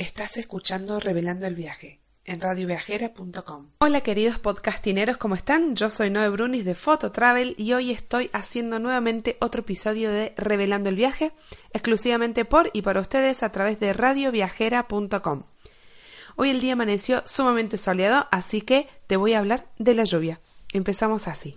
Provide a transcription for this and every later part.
Estás escuchando Revelando el Viaje en radioviajera.com. Hola queridos podcastineros, ¿cómo están? Yo soy Noé Brunis de Photo Travel y hoy estoy haciendo nuevamente otro episodio de Revelando el Viaje, exclusivamente por y para ustedes a través de radioviajera.com. Hoy el día amaneció sumamente soleado, así que te voy a hablar de la lluvia. Empezamos así.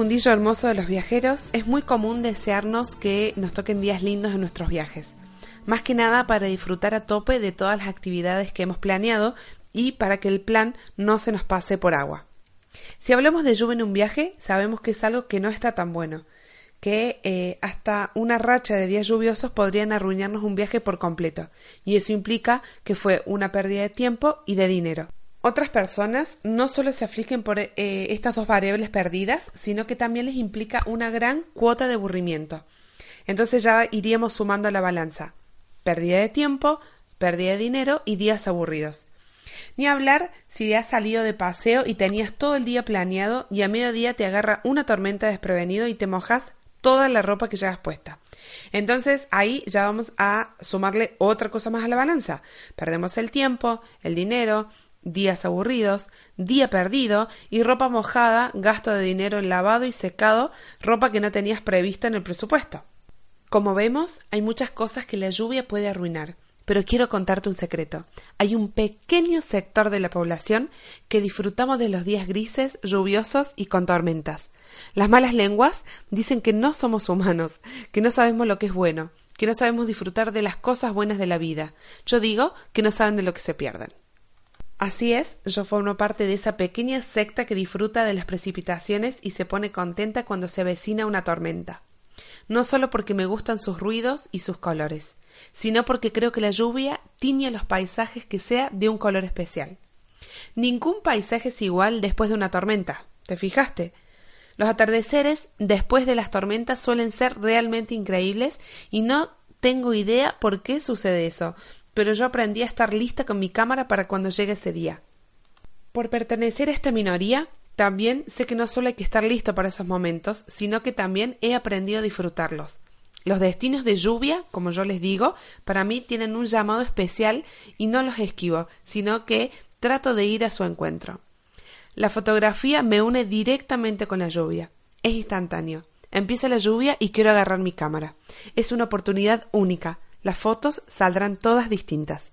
Mundillo hermoso de los viajeros es muy común desearnos que nos toquen días lindos en nuestros viajes. Más que nada para disfrutar a tope de todas las actividades que hemos planeado y para que el plan no se nos pase por agua. Si hablamos de lluvia en un viaje, sabemos que es algo que no está tan bueno, que eh, hasta una racha de días lluviosos podrían arruinarnos un viaje por completo, y eso implica que fue una pérdida de tiempo y de dinero. Otras personas no solo se afligen por eh, estas dos variables perdidas, sino que también les implica una gran cuota de aburrimiento. Entonces ya iríamos sumando a la balanza. Pérdida de tiempo, pérdida de dinero y días aburridos. Ni hablar si has salido de paseo y tenías todo el día planeado y a mediodía te agarra una tormenta desprevenido y te mojas toda la ropa que llevas puesta. Entonces ahí ya vamos a sumarle otra cosa más a la balanza. Perdemos el tiempo, el dinero, días aburridos, día perdido y ropa mojada, gasto de dinero en lavado y secado, ropa que no tenías prevista en el presupuesto. Como vemos, hay muchas cosas que la lluvia puede arruinar, pero quiero contarte un secreto. Hay un pequeño sector de la población que disfrutamos de los días grises, lluviosos y con tormentas. Las malas lenguas dicen que no somos humanos, que no sabemos lo que es bueno, que no sabemos disfrutar de las cosas buenas de la vida. Yo digo que no saben de lo que se pierden. Así es, yo formo parte de esa pequeña secta que disfruta de las precipitaciones y se pone contenta cuando se avecina una tormenta. No solo porque me gustan sus ruidos y sus colores, sino porque creo que la lluvia tiñe los paisajes que sea de un color especial. Ningún paisaje es igual después de una tormenta. ¿Te fijaste? Los atardeceres después de las tormentas suelen ser realmente increíbles y no tengo idea por qué sucede eso, pero yo aprendí a estar lista con mi cámara para cuando llegue ese día. Por pertenecer a esta minoría, también sé que no solo hay que estar listo para esos momentos, sino que también he aprendido a disfrutarlos. Los destinos de lluvia, como yo les digo, para mí tienen un llamado especial y no los esquivo, sino que trato de ir a su encuentro. La fotografía me une directamente con la lluvia. Es instantáneo. Empieza la lluvia y quiero agarrar mi cámara. Es una oportunidad única. Las fotos saldrán todas distintas.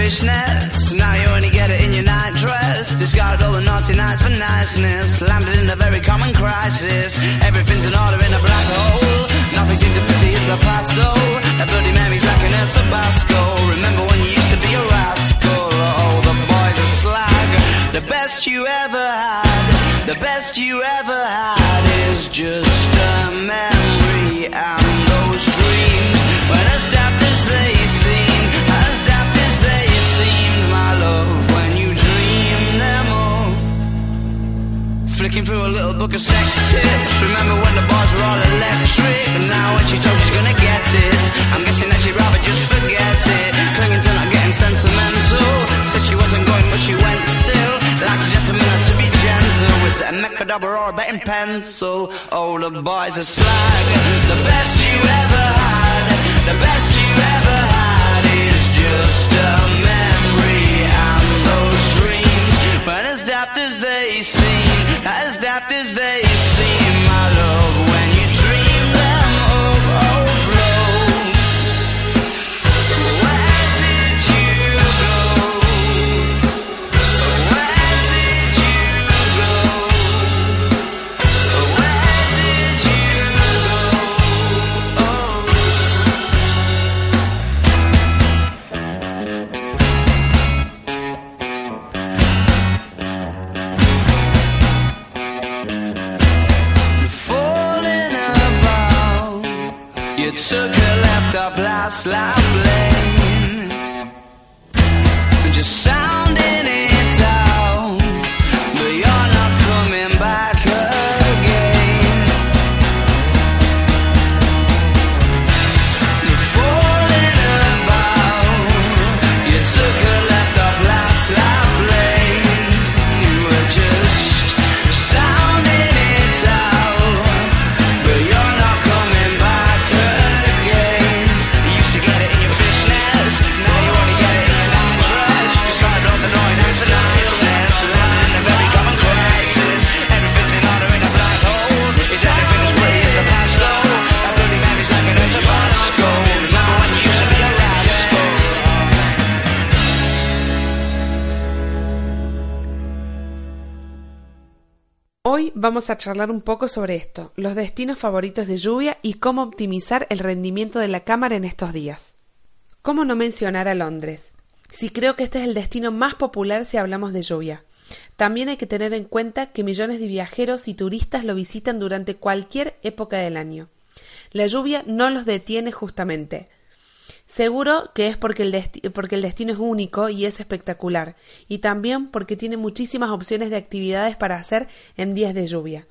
Fishnets, now you only get it in your night dress. Discarded all the naughty nights for niceness, landed in a very common crisis. Everything's best you ever had is just a memory and those dreams. When as daft as they seem, as daft as they seem, my love, when you dream them all. Flicking through a little book of sex tips. Remember when the bars were all electric? And now when she told she's gonna get it, I'm guessing that she'd rather just A or a pencil? Oh, the boys are slag. The best you ever had, the best you ever had is just a off last life lane. Just vamos a charlar un poco sobre esto, los destinos favoritos de lluvia y cómo optimizar el rendimiento de la cámara en estos días. ¿Cómo no mencionar a Londres? Sí creo que este es el destino más popular si hablamos de lluvia. También hay que tener en cuenta que millones de viajeros y turistas lo visitan durante cualquier época del año. La lluvia no los detiene justamente. Seguro que es porque el, destino es único y es espectacular, y también porque tiene muchísimas opciones de actividades para hacer en días de lluvia.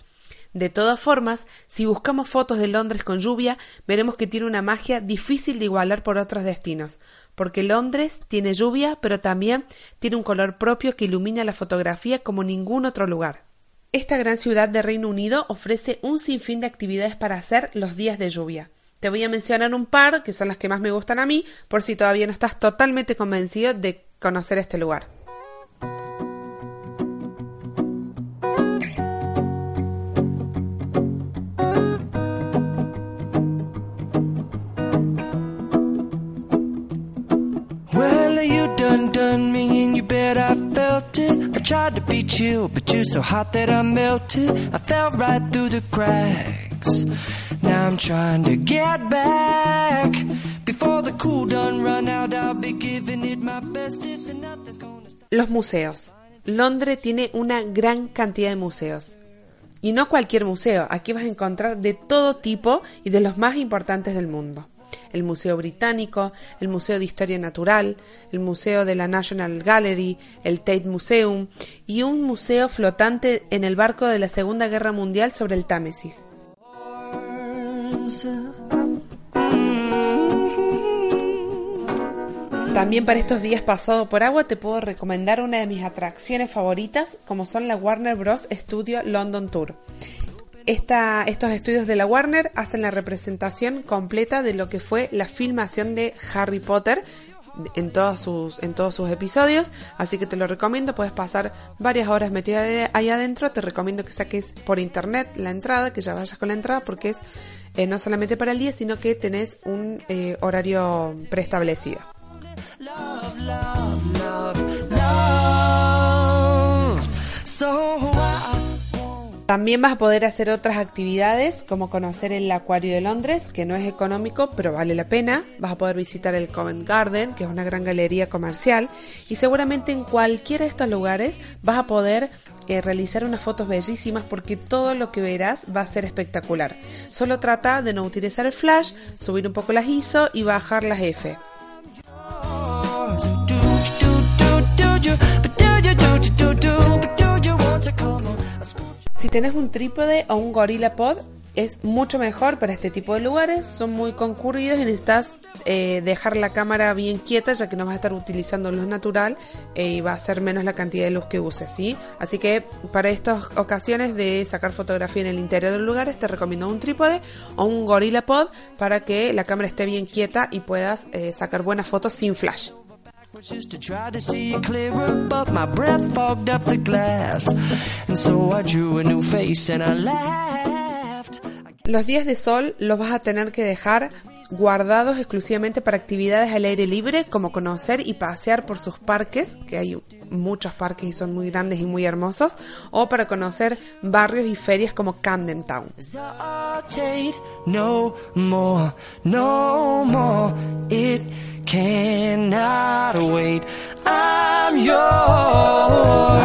De todas formas, si buscamos fotos de Londres con lluvia, veremos que tiene una magia difícil de igualar por otros destinos, porque Londres tiene lluvia, pero también tiene un color propio que ilumina la fotografía como ningún otro lugar. Esta gran ciudad de Reino Unido ofrece un sinfín de actividades para hacer los días de lluvia. Te voy a mencionar un par, que son las que más me gustan a mí, por si todavía no estás totalmente convencido de conocer este lugar. Los museos. Londres tiene una gran cantidad de museos. Y no cualquier museo, aquí vas a encontrar de todo tipo y de los más importantes del mundo. El Museo Británico, el Museo de Historia Natural, el Museo de la National Gallery, el Tate Museum y un museo flotante en el barco de la Segunda Guerra Mundial sobre el Támesis. También para estos días pasados por agua te puedo recomendar una de mis atracciones favoritas, como son la Warner Bros. Studio London Tour. Estos estudios de la Warner hacen la representación completa de lo que fue la filmación de Harry Potter en todos sus, en todos sus episodios, así que te lo recomiendo, puedes pasar varias horas metida ahí adentro, te recomiendo que saques por internet la entrada, que ya vayas con la entrada, porque es eh, no solamente para el día, sino que tenés un eh, horario preestablecido. También vas a poder hacer otras actividades como conocer el Acuario de Londres, que no es económico, pero vale la pena. Vas a poder visitar el Covent Garden, que es una gran galería comercial. Y seguramente en cualquiera de estos lugares vas a poder eh, realizar unas fotos bellísimas porque todo lo que verás va a ser espectacular. Solo trata de no utilizar el flash, subir un poco las ISO y bajar las F. Si tenés un trípode o un Gorilla Pod, es mucho mejor para este tipo de lugares. Son muy concurridos y necesitas eh, dejar la cámara bien quieta, ya que no vas a estar utilizando luz natural eh, y va a ser menos la cantidad de luz que uses, ¿sí? Así que para estas ocasiones de sacar fotografía en el interior de los lugares, te recomiendo un trípode o un Gorilla Pod para que la cámara esté bien quieta y puedas eh, sacar buenas fotos sin flash. Just to try to see it clearer, but my breath fogged up the glass, and so I drew a new face and I laughed. Los días de sol los vas a tener que dejar guardados exclusivamente para actividades al aire libre, como conocer y pasear por sus parques, que hay muchos parques y son muy grandes y muy hermosos, o para conocer barrios y ferias como Camden Town. No more, no more. It wait. Yours.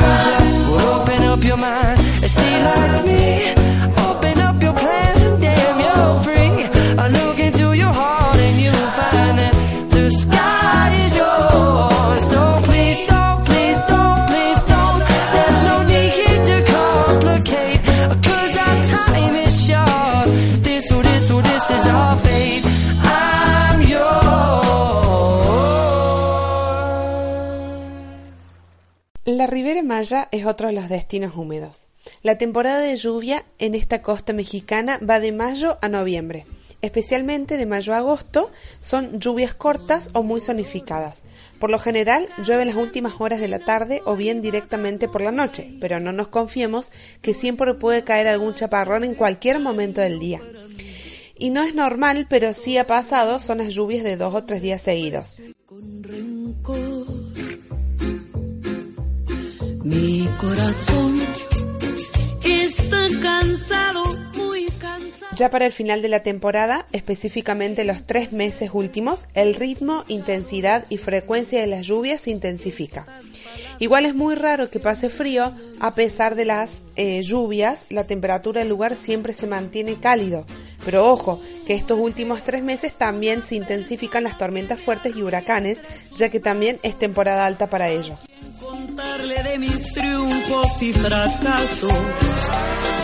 Maya es otro de los destinos húmedos. La temporada de lluvia en esta costa mexicana va de mayo a noviembre. Especialmente de mayo a agosto son lluvias cortas o muy zonificadas. Por lo general llueve en las últimas horas de la tarde o bien directamente por la noche, pero no nos confiemos que siempre puede caer algún chaparrón en cualquier momento del día. Y no es normal, pero sí ha pasado, son las lluvias de dos o tres días seguidos. Mi corazón está cansado, muy cansado. Ya para el final de la temporada, específicamente los tres meses últimos, el ritmo, intensidad y frecuencia de las lluvias se intensifica. Igual es muy raro que pase frío, a pesar de las eh, lluvias, la temperatura del lugar siempre se mantiene cálido. Pero ojo, que estos últimos tres meses también se intensifican las tormentas fuertes y huracanes, ya que también es temporada alta para ellos. Contarle de mis triunfos y fracasos,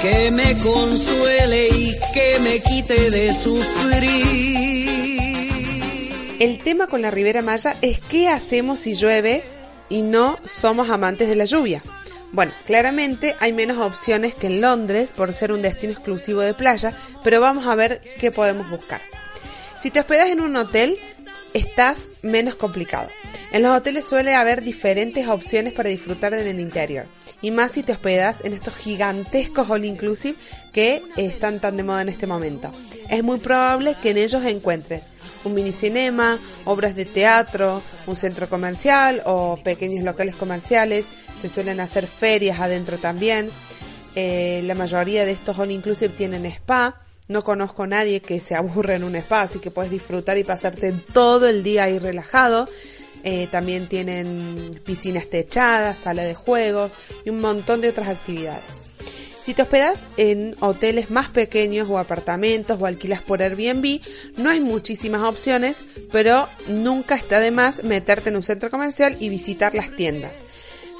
que me consuele y que me quite de sufrir. El tema con la Ribera Maya es qué hacemos si llueve y no somos amantes de la lluvia. Bueno, claramente hay menos opciones que en Londres por ser un destino exclusivo de playa, pero vamos a ver qué podemos buscar. Si te hospedas en un hotel, estás menos complicado. En los hoteles suele haber diferentes opciones para disfrutar en el interior, y más si te hospedas en estos gigantescos all inclusive que están tan de moda en este momento. Es muy probable que en ellos encuentres un minicinema, obras de teatro, un centro comercial o pequeños locales comerciales. Se suelen hacer ferias adentro también. Eh, la mayoría de estos all inclusive tienen spa No conozco a nadie que se aburre en un spa, así que puedes disfrutar y pasarte todo el día ahí relajado. Eh, también tienen piscinas techadas, sala de juegos y un montón de otras actividades. Si te hospedas en hoteles más pequeños o apartamentos o alquilas por Airbnb, no hay muchísimas opciones, pero nunca está de más meterte en un centro comercial y visitar las tiendas.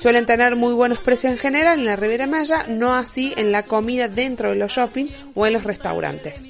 Suelen tener muy buenos precios en general en la Riviera Maya, no así en la comida dentro de los shopping o en los restaurantes.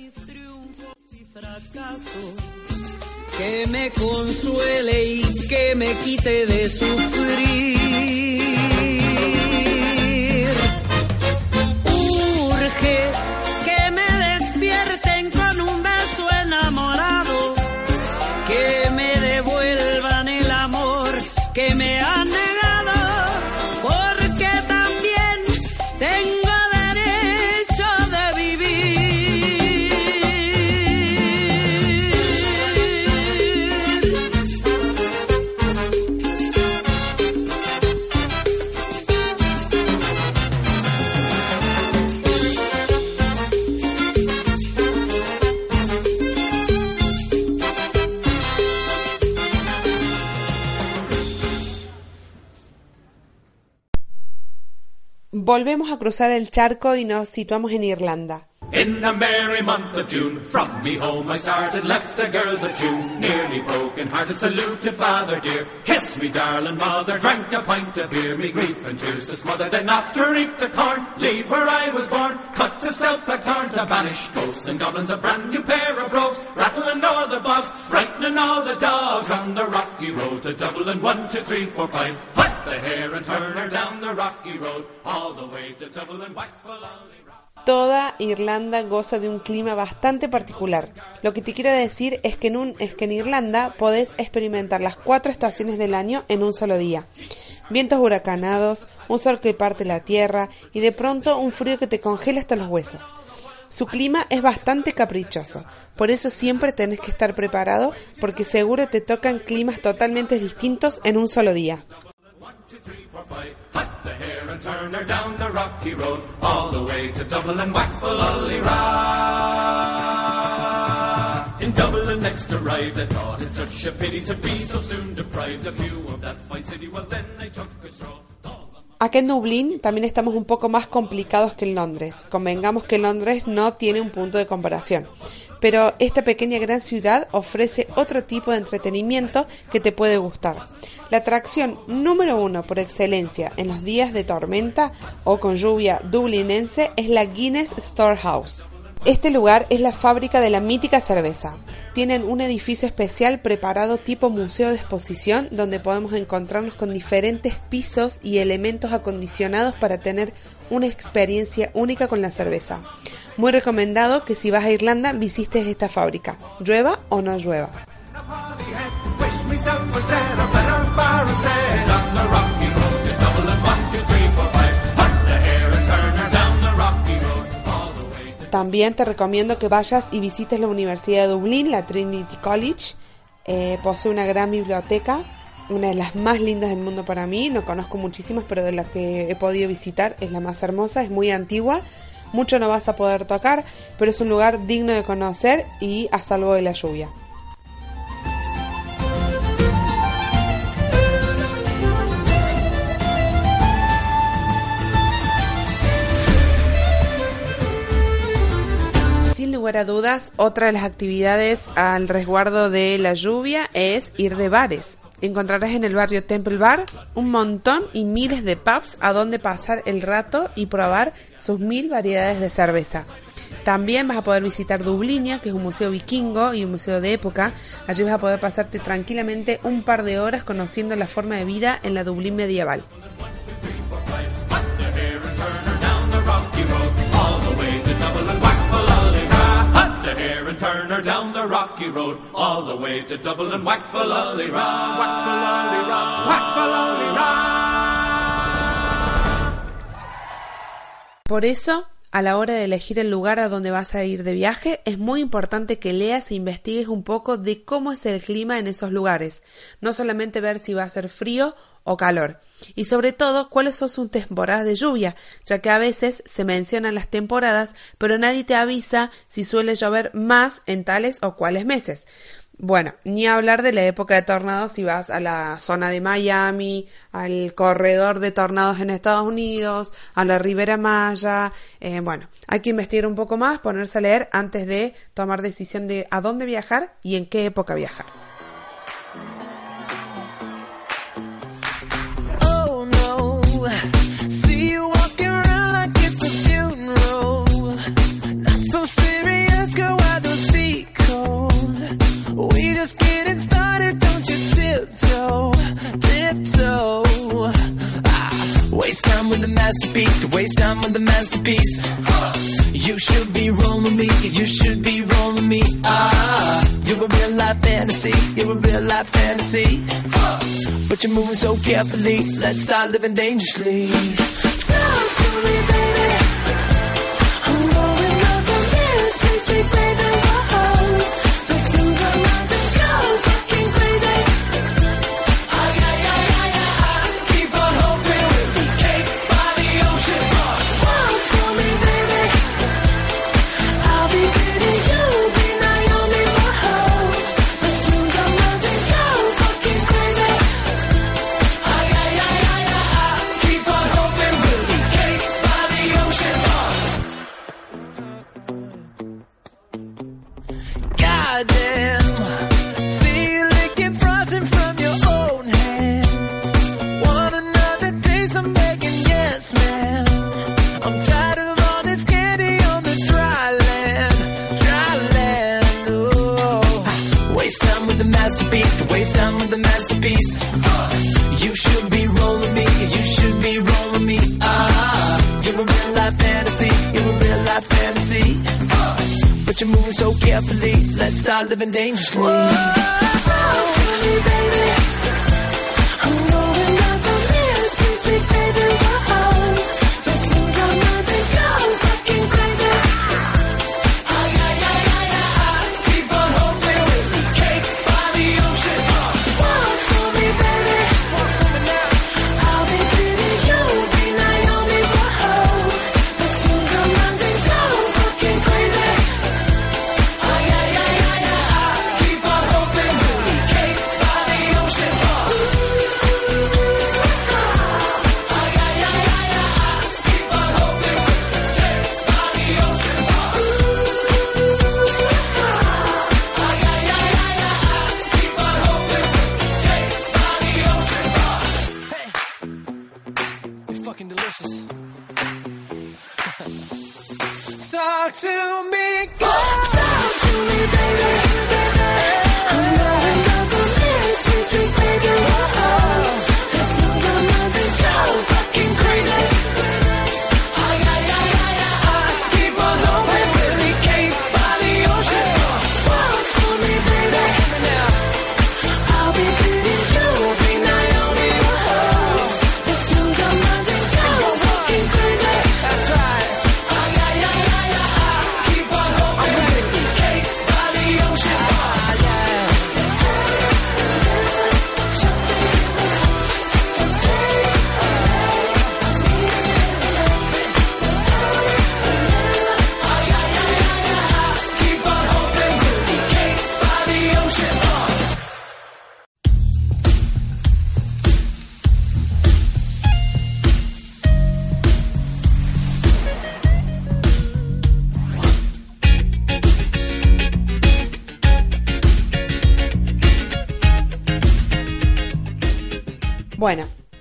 Volvemos a cruzar el charco y nos situamos en Irlanda. In the merry month of June, from me home I started, left the girls of June, nearly broken hearted, saluted father dear. Kiss me, darling mother, drank a pint of beer, me grief and tears to smother. Then after eat the corn, leave where I was born, cut to stout black thorn to banish ghosts and goblins, a brand new pair of brogues, rattling all the bogs, frightening all the dogs on the rocky road to Dublin. One, two, three, four, five. Whack the hare and turn her down the rocky road, all the way to Dublin. Whack rock. Toda Irlanda goza de un clima bastante particular. Lo que te quiero decir es que en, un, es que en Irlanda podés experimentar las cuatro estaciones del año en un solo día. Vientos huracanados, un sol que parte la tierra y de pronto un frío que te congela hasta los huesos. Su clima es bastante caprichoso, por eso siempre tenés que estar preparado porque seguro te tocan climas totalmente distintos en un solo día. A pity to be so soon deprived of view of that fine city. Well, then I took a stroll. Acá en Dublín también estamos un poco más complicados que en Londres. Convengamos que Londres no tiene un punto de comparación. Pero esta pequeña gran ciudad ofrece otro tipo de entretenimiento que te puede gustar. La atracción número uno por excelencia en los días de tormenta o con lluvia dublinense es la Guinness Storehouse. Este lugar es la fábrica de la mítica cerveza. Tienen un edificio especial preparado tipo museo de exposición donde podemos encontrarnos con diferentes pisos y elementos acondicionados para tener una experiencia única con la cerveza. Muy recomendado que si vas a Irlanda visites esta fábrica, llueva o no llueva. También te recomiendo que vayas y visites la Universidad de Dublín, la Trinity College. Eh, posee una gran biblioteca, una de las más lindas del mundo para mí. No conozco muchísimas, pero de las que he podido visitar es la más hermosa, es muy antigua. Mucho no vas a poder tocar, pero es un lugar digno de conocer y a salvo de la lluvia. Lugar a dudas, otra de las actividades al resguardo de la lluvia es ir de bares. Encontrarás en el barrio Temple Bar un montón y miles de pubs a donde pasar el rato y probar sus mil variedades de cerveza. También vas a poder visitar Dublinia, que es un museo vikingo y un museo de época. Allí vas a poder pasarte tranquilamente un par de horas conociendo la forma de vida en la Dublín medieval. rocky road all the way to Dublin. Por eso, a la hora de elegir el lugar a donde vas a ir de viaje, es muy importante que leas e investigues un poco de cómo es el clima en esos lugares. No solamente ver si va a ser frío o calor. Y sobre todo, cuáles son sus temporadas de lluvia, ya que a veces se mencionan las temporadas, pero nadie te avisa si suele llover más en tales o cuales meses. Bueno, ni hablar de la época de tornados si vas a la zona de Miami, al corredor de tornados en Estados Unidos, a la Ribera Maya. Eh, bueno, hay que investigar un poco más, ponerse a leer antes de tomar decisión de a dónde viajar y en qué época viajar. you. moving so carefully. Let's start living dangerously. Talk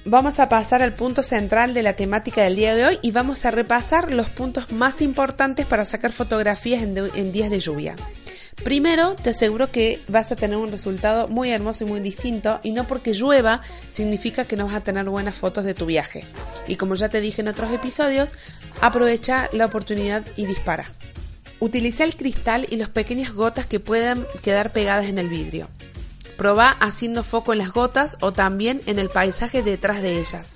vamos a pasar al punto central de la temática del día de hoy y vamos a repasar los puntos más importantes para sacar fotografías en, días de lluvia. Primero, te aseguro que vas a tener un resultado muy hermoso y muy distinto y no porque llueva significa que no vas a tener buenas fotos de tu viaje. Y como ya te dije en otros episodios, aprovecha la oportunidad y dispara. Utiliza el cristal y las pequeñas gotas que puedan quedar pegadas en el vidrio. Probá haciendo foco en las gotas o también en el paisaje detrás de ellas.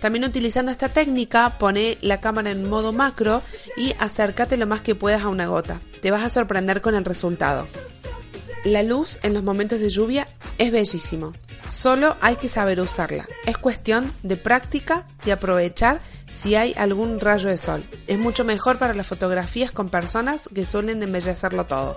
También utilizando esta técnica, pone la cámara en modo macro y acércate lo más que puedas a una gota. Te vas a sorprender con el resultado. La luz en los momentos de lluvia es bellísimo. Solo hay que saber usarla. Es cuestión de práctica y aprovechar si hay algún rayo de sol. Es mucho mejor para las fotografías con personas que suelen embellecerlo todo.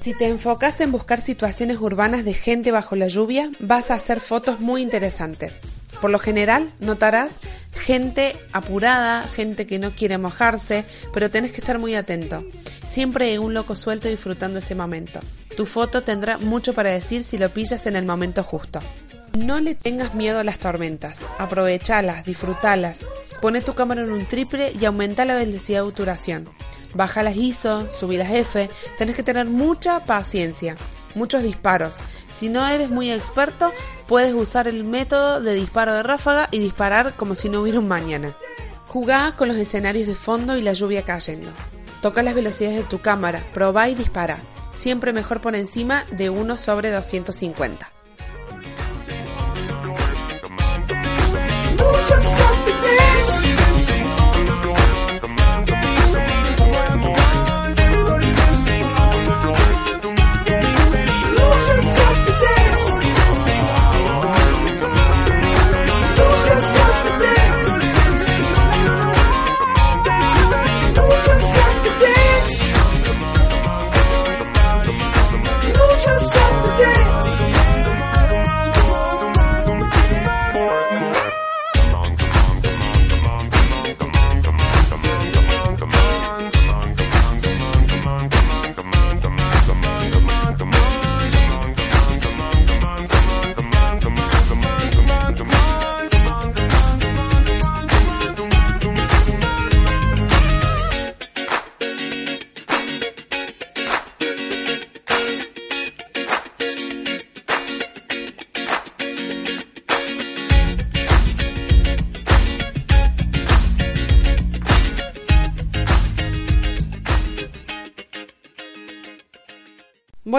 Si te enfocas en buscar situaciones urbanas de gente bajo la lluvia, vas a hacer fotos muy interesantes. Por lo general notarás gente apurada, gente que no quiere mojarse, pero tenés que estar muy atento. Siempre hay un loco suelto disfrutando ese momento. Tu foto tendrá mucho para decir si lo pillas en el momento justo. No le tengas miedo a las tormentas, aprovechalas, disfrutalas. Pone tu cámara en un triple y aumenta la velocidad de obturación. Baja las ISO, subí las F, tenés que tener mucha paciencia, muchos disparos. Si no eres muy experto, puedes usar el método de disparo de ráfaga y disparar como si no hubiera un mañana. Jugá con los escenarios de fondo y la lluvia cayendo. Toca las velocidades de tu cámara, probá y dispara. Siempre mejor por encima de 1 sobre 250.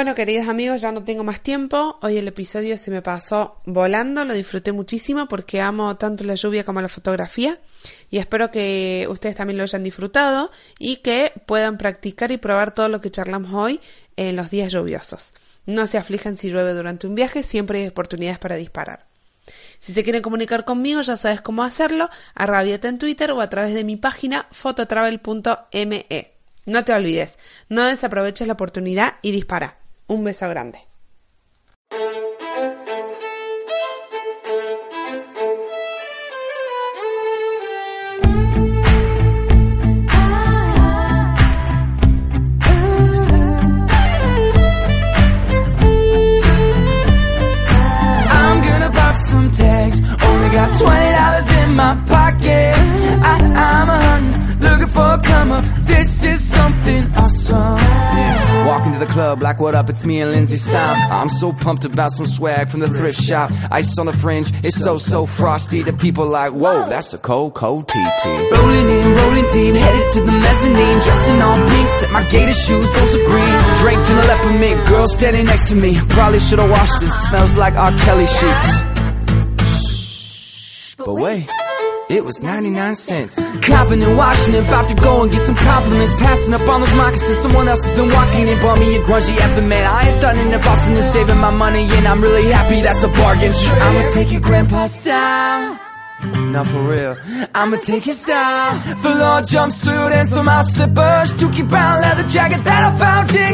Bueno, queridos amigos, ya no tengo más tiempo. Hoy el episodio se me pasó volando, lo disfruté muchísimo porque amo tanto la lluvia como la fotografía y espero que ustedes también lo hayan disfrutado y que puedan practicar y probar todo lo que charlamos hoy en los días lluviosos. No se aflijan si llueve durante un viaje, siempre hay oportunidades para disparar. Si se quieren comunicar conmigo, ya sabes cómo hacerlo, a Rabieta en Twitter o a través de mi página fototravel.me. No te olvides, no desaproveches la oportunidad y dispara. Un beso grande. I'm gonna pop some tags. Only got twenty dollars in my pocket. For a come up. This is something awesome. Yeah. Walking to the club, like what up? It's me and Lindsay Style. I'm so pumped about some swag from the thrift shop. Ice on the fringe, it's so so frosty. The people like, whoa, that's a cold cold TT. Rolling in, rolling deep, headed to the mezzanine. Dressing all pink, set my gator shoes, those are green. Draped in a leopard mink, girl standing next to me. Probably should've washed it. Smells like R. Kelly sheets. But wait, it was 99 cents. Copping and washing it, about to go and get some compliments. Passing up on those moccasins, someone else has been walking and bought me a grungy man. I ain't starting in Boston and saving my money, and I'm really happy that's a bargain. I'ma take your grandpa style. Not for real. I'ma take his style. On jumpsuit and some house slippers. Dookie brown leather jacket that I found digging.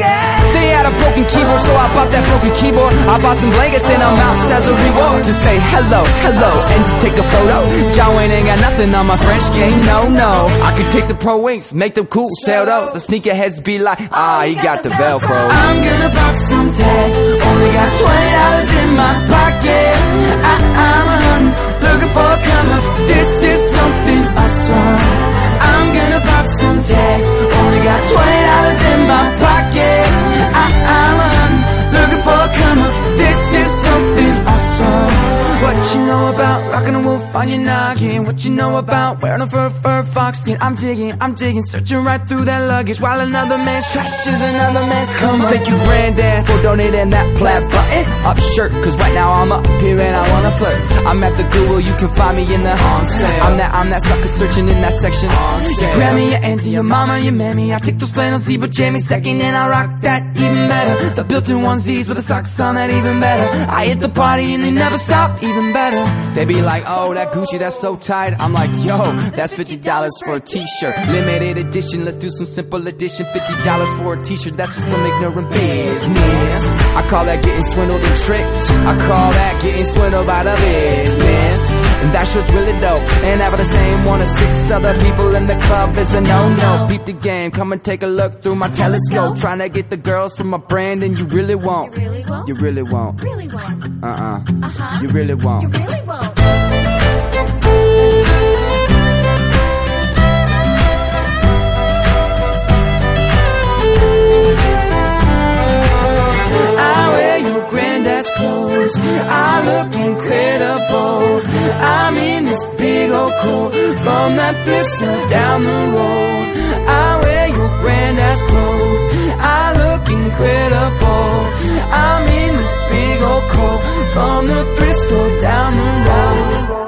They had a broken keyboard, so I bought that broken keyboard. I bought some blankets and a mouse as a reward. To say hello, hello, and to take a photo. John Wayne ain't got nothing on my French game, no, no. I could take the pro wings, make them cool, sell those. The sneakerheads be like, ah, he got the Velcro. I'm gonna pop some tags. Only got $20 in my pocket. I, I'm a hunting, looking for a up. This is something awesome. I'm gonna pop some tags. Only got twenty dollars in my pocket. Uh-uh, I, I'm looking for a come up. This is something awesome. What you know about rockin' a wolf on your noggin. What you know about wearing a fur, fur fox skin? I'm digging, I'm digging, searching right through that luggage while another man's trash is another man's come on. Take you granddad for donating that flat button up shirt. Cause right now I'm up here and I wanna flirt. I'm at the Goodwill, you can find me in the on sale. I'm that, I'm that sucker searching in that section. Your granny, your auntie, your mama, your mammy. I take those flannel zebra jammies second and I rock that even better. The built-in onesies with the socks on that even better. I hit the party and they never stop, even better. They be like, oh, that Gucci, that's so tight. I'm like, yo, that's $50 for a t-shirt. Limited edition, let's do some simple addition. $50 for a t-shirt, that's just some ignorant business. I call that getting swindled and tricked. I call that getting swindled by the business. And that shirt's really dope. And having the same one as six other people in the club is a no-no. Peep the game, come and take a look through my telescope. Trying to get the girls from my brand and you really won't. You really won't? You really won't. Really won't. Uh-uh. Uh-huh. You really won't. You really won't. I wear your granddad's clothes. I look incredible. I'm in this big old coat from that thrift store down the road. I normal friend clothes. I look incredible. I'm in this big old coat from the thrift store down the road.